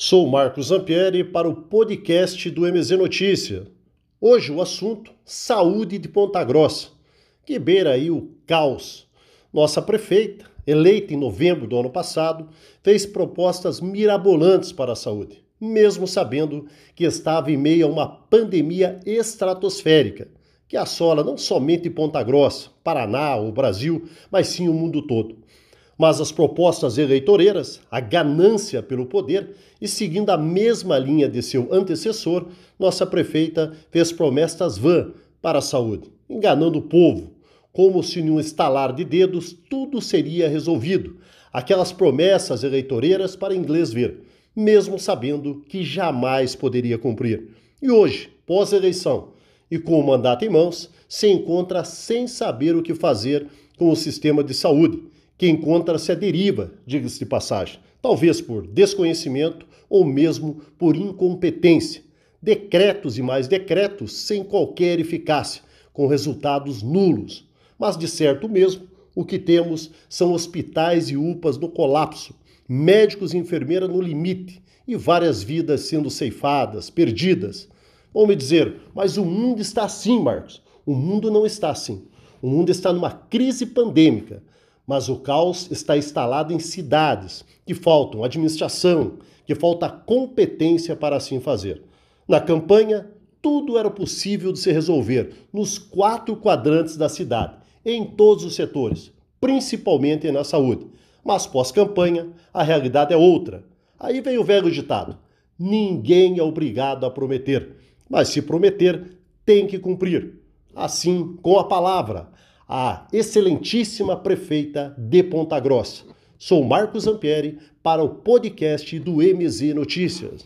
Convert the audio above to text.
Sou Marcos Zampieri para o podcast do MZ Notícia. Hoje o assunto: saúde de Ponta Grossa, que beira aí o caos. Nossa prefeita, eleita em novembro do ano passado, fez propostas mirabolantes para a saúde, mesmo sabendo que estava em meio a uma pandemia estratosférica, que assola não somente Ponta Grossa, Paraná ou Brasil, mas sim o mundo todo mas as propostas eleitoreiras, a ganância pelo poder e seguindo a mesma linha de seu antecessor, nossa prefeita fez promessas vã para a saúde, enganando o povo, como se num estalar de dedos tudo seria resolvido. Aquelas promessas eleitoreiras para inglês ver, mesmo sabendo que jamais poderia cumprir. E hoje, pós-eleição, e com o mandato em mãos, se encontra sem saber o que fazer com o sistema de saúde que encontra-se à deriva, diga-se de passagem, talvez por desconhecimento ou mesmo por incompetência. Decretos e mais decretos sem qualquer eficácia, com resultados nulos. Mas, de certo mesmo, o que temos são hospitais e UPAs no colapso, médicos e enfermeiras no limite e várias vidas sendo ceifadas, perdidas. Vão me dizer, mas o mundo está assim, Marcos. O mundo não está assim. O mundo está numa crise pandêmica mas o caos está instalado em cidades que faltam administração, que falta competência para assim fazer. Na campanha, tudo era possível de se resolver nos quatro quadrantes da cidade, em todos os setores, principalmente na saúde. Mas pós-campanha, a realidade é outra. Aí vem o velho ditado: ninguém é obrigado a prometer, mas se prometer, tem que cumprir. Assim, com a palavra, a excelentíssima prefeita de Ponta Grossa. Sou Marcos Zampieri para o podcast do MZ Notícias.